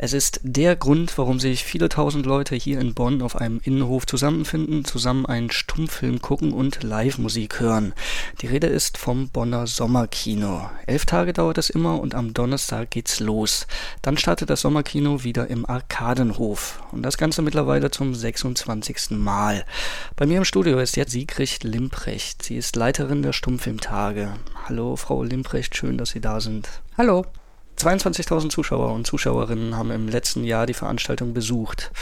Es ist der Grund, warum sich viele tausend Leute hier in Bonn auf einem Innenhof zusammenfinden, zusammen einen Stummfilm gucken und Live-Musik hören. Die Rede ist vom Bonner Sommerkino. Elf Tage dauert es immer und am Donnerstag geht's los. Dann startet das Sommerkino wieder im Arkadenhof. Und das Ganze mittlerweile zum 26. Mal. Bei mir im Studio ist jetzt Sigrid Limprecht. Sie ist Leiterin der Stummfilmtage. Hallo, Frau Limprecht, schön, dass Sie da sind. Hallo. 22.000 Zuschauer und Zuschauerinnen haben im letzten Jahr die Veranstaltung besucht.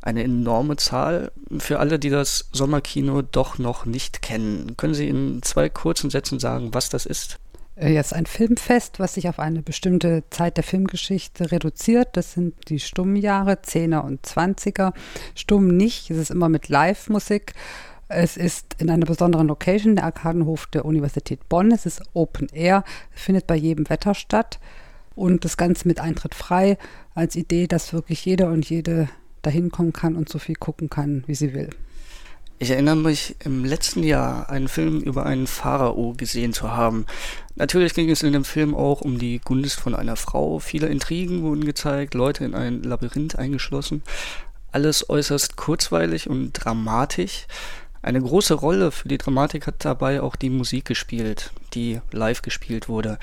Eine enorme Zahl. Für alle, die das Sommerkino doch noch nicht kennen, können Sie in zwei kurzen Sätzen sagen, was das ist? Äh, ja, es ist ein Filmfest, was sich auf eine bestimmte Zeit der Filmgeschichte reduziert. Das sind die Stummjahre, 10er und 20er. Stumm nicht, es ist immer mit Live-Musik. Es ist in einer besonderen Location, der Arkadenhof der Universität Bonn. Es ist Open Air, findet bei jedem Wetter statt und das Ganze mit Eintritt frei als Idee, dass wirklich jeder und jede dahin kommen kann und so viel gucken kann, wie sie will. Ich erinnere mich im letzten Jahr einen Film über einen Pharao gesehen zu haben. Natürlich ging es in dem Film auch um die Gunst von einer Frau. Viele Intrigen wurden gezeigt, Leute in ein Labyrinth eingeschlossen. Alles äußerst kurzweilig und dramatisch. Eine große Rolle für die Dramatik hat dabei auch die Musik gespielt, die live gespielt wurde.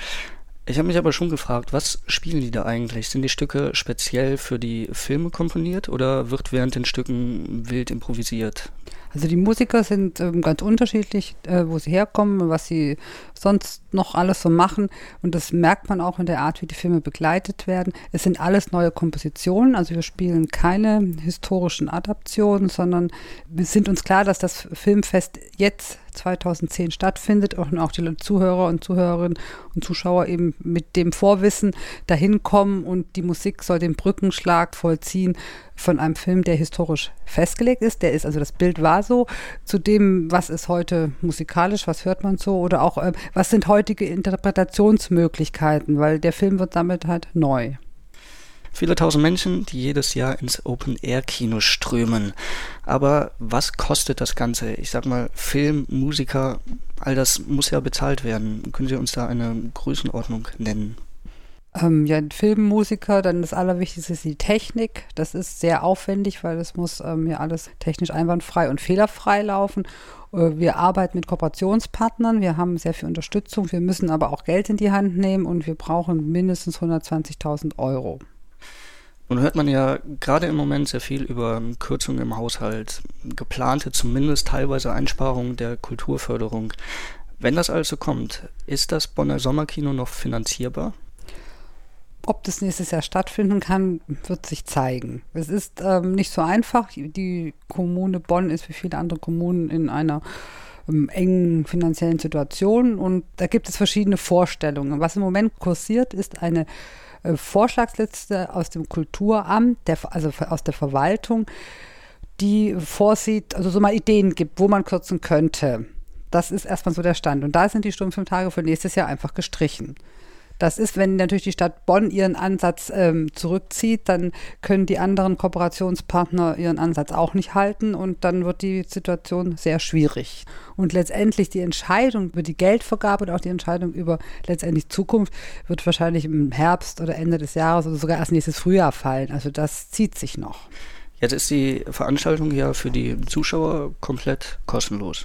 Ich habe mich aber schon gefragt, was spielen die da eigentlich? Sind die Stücke speziell für die Filme komponiert oder wird während den Stücken wild improvisiert? Also die Musiker sind ähm, ganz unterschiedlich, äh, wo sie herkommen, was sie sonst noch alles so machen. Und das merkt man auch in der Art, wie die Filme begleitet werden. Es sind alles neue Kompositionen, also wir spielen keine historischen Adaptionen, sondern wir sind uns klar, dass das Filmfest jetzt 2010 stattfindet und auch die Zuhörer und Zuhörerinnen und Zuschauer eben mit dem Vorwissen dahin kommen und die Musik soll den Brückenschlag vollziehen von einem Film, der historisch festgelegt ist. Der ist, also das Bild war so, zu dem, was ist heute musikalisch, was hört man so oder auch, äh, was sind heutige Interpretationsmöglichkeiten, weil der Film wird damit halt neu. Viele tausend Menschen, die jedes Jahr ins Open-Air-Kino strömen. Aber was kostet das Ganze? Ich sag mal, Film, Musiker, all das muss ja bezahlt werden. Können Sie uns da eine Größenordnung nennen? Ähm, ja, Filmmusiker, dann das Allerwichtigste ist die Technik. Das ist sehr aufwendig, weil das muss ähm, ja alles technisch einwandfrei und fehlerfrei laufen. Äh, wir arbeiten mit Kooperationspartnern, wir haben sehr viel Unterstützung, wir müssen aber auch Geld in die Hand nehmen und wir brauchen mindestens 120.000 Euro. Nun hört man ja gerade im Moment sehr viel über Kürzungen im Haushalt, geplante zumindest teilweise Einsparungen der Kulturförderung. Wenn das also kommt, ist das Bonner Sommerkino noch finanzierbar? Ob das nächstes Jahr stattfinden kann, wird sich zeigen. Es ist ähm, nicht so einfach. Die Kommune Bonn ist wie viele andere Kommunen in einer ähm, engen finanziellen Situation und da gibt es verschiedene Vorstellungen. Was im Moment kursiert, ist eine äh, Vorschlagsliste aus dem Kulturamt, der, also aus der Verwaltung, die vorsieht, also so mal Ideen gibt, wo man kürzen könnte. Das ist erstmal so der Stand. Und da sind die Sturmfilmtage für nächstes Jahr einfach gestrichen. Das ist, wenn natürlich die Stadt Bonn ihren Ansatz ähm, zurückzieht, dann können die anderen Kooperationspartner ihren Ansatz auch nicht halten und dann wird die Situation sehr schwierig. Und letztendlich die Entscheidung über die Geldvergabe und auch die Entscheidung über letztendlich Zukunft wird wahrscheinlich im Herbst oder Ende des Jahres oder sogar erst nächstes Frühjahr fallen. Also das zieht sich noch. Jetzt ist die Veranstaltung ja für die Zuschauer komplett kostenlos.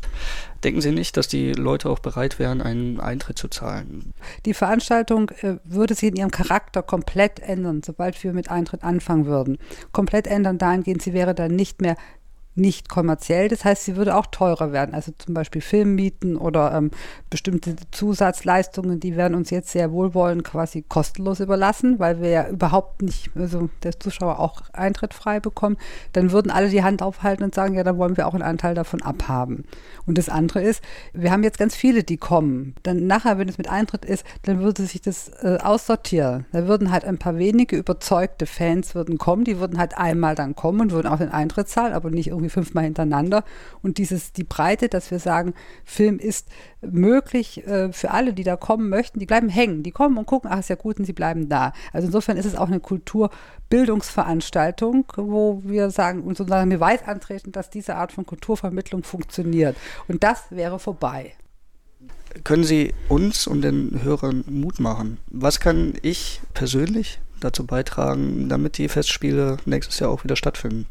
Denken Sie nicht, dass die Leute auch bereit wären, einen Eintritt zu zahlen? Die Veranstaltung äh, würde sich in ihrem Charakter komplett ändern, sobald wir mit Eintritt anfangen würden. Komplett ändern dahingehend, sie wäre dann nicht mehr nicht kommerziell. Das heißt, sie würde auch teurer werden. Also zum Beispiel Filmmieten oder ähm, bestimmte Zusatzleistungen, die werden uns jetzt sehr wohlwollend quasi kostenlos überlassen, weil wir ja überhaupt nicht, also der Zuschauer auch Eintritt frei bekommen. Dann würden alle die Hand aufhalten und sagen, ja, da wollen wir auch einen Anteil davon abhaben. Und das andere ist, wir haben jetzt ganz viele, die kommen. Dann nachher, wenn es mit Eintritt ist, dann würde sich das äh, aussortieren. Da würden halt ein paar wenige überzeugte Fans würden kommen, die würden halt einmal dann kommen und würden auch den Eintritt zahlen, aber nicht irgendwie irgendwie fünfmal hintereinander. Und dieses, die Breite, dass wir sagen, Film ist möglich äh, für alle, die da kommen möchten, die bleiben hängen, die kommen und gucken, ach, ist ja gut, und sie bleiben da. Also insofern ist es auch eine Kulturbildungsveranstaltung, wo wir sagen und sozusagen Beweis antreten, dass diese Art von Kulturvermittlung funktioniert. Und das wäre vorbei. Können Sie uns und den Hörern Mut machen? Was kann ich persönlich dazu beitragen, damit die Festspiele nächstes Jahr auch wieder stattfinden?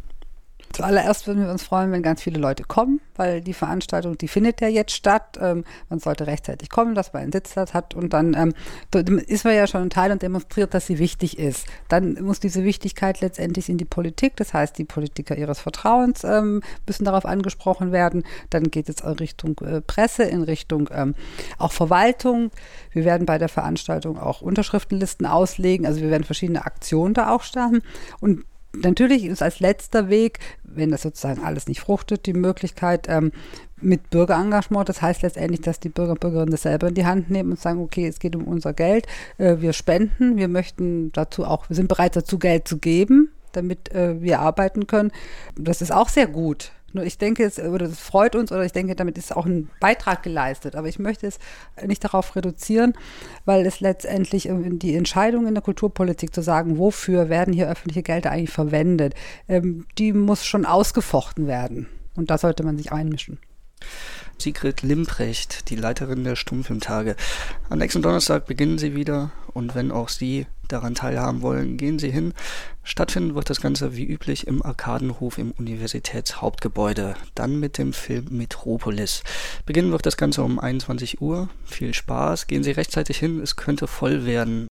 Zuallererst würden wir uns freuen, wenn ganz viele Leute kommen, weil die Veranstaltung, die findet ja jetzt statt. Ähm, man sollte rechtzeitig kommen, dass man einen Sitzplatz hat und dann ähm, ist man ja schon ein Teil und demonstriert, dass sie wichtig ist. Dann muss diese Wichtigkeit letztendlich in die Politik, das heißt, die Politiker ihres Vertrauens ähm, müssen darauf angesprochen werden. Dann geht es in Richtung äh, Presse, in Richtung ähm, auch Verwaltung. Wir werden bei der Veranstaltung auch Unterschriftenlisten auslegen, also wir werden verschiedene Aktionen da auch starten und Natürlich ist als letzter Weg, wenn das sozusagen alles nicht fruchtet, die Möglichkeit ähm, mit Bürgerengagement. Das heißt letztendlich, dass die Bürger und Bürgerinnen das selber in die Hand nehmen und sagen, okay, es geht um unser Geld, äh, wir spenden, wir möchten dazu auch, wir sind bereit dazu Geld zu geben, damit äh, wir arbeiten können. Das ist auch sehr gut. Nur ich denke, es, oder es freut uns oder ich denke, damit ist auch ein Beitrag geleistet. Aber ich möchte es nicht darauf reduzieren, weil es letztendlich die Entscheidung in der Kulturpolitik zu sagen, wofür werden hier öffentliche Gelder eigentlich verwendet, ähm, die muss schon ausgefochten werden. Und da sollte man sich einmischen. Sigrid Limprecht, die Leiterin der Stummfilmtage. Am nächsten Donnerstag beginnen sie wieder und wenn auch Sie daran teilhaben wollen, gehen Sie hin. Stattfinden wird das Ganze wie üblich im Arkadenhof im Universitätshauptgebäude. Dann mit dem Film Metropolis. Beginnen wird das Ganze um 21 Uhr. Viel Spaß. Gehen Sie rechtzeitig hin. Es könnte voll werden.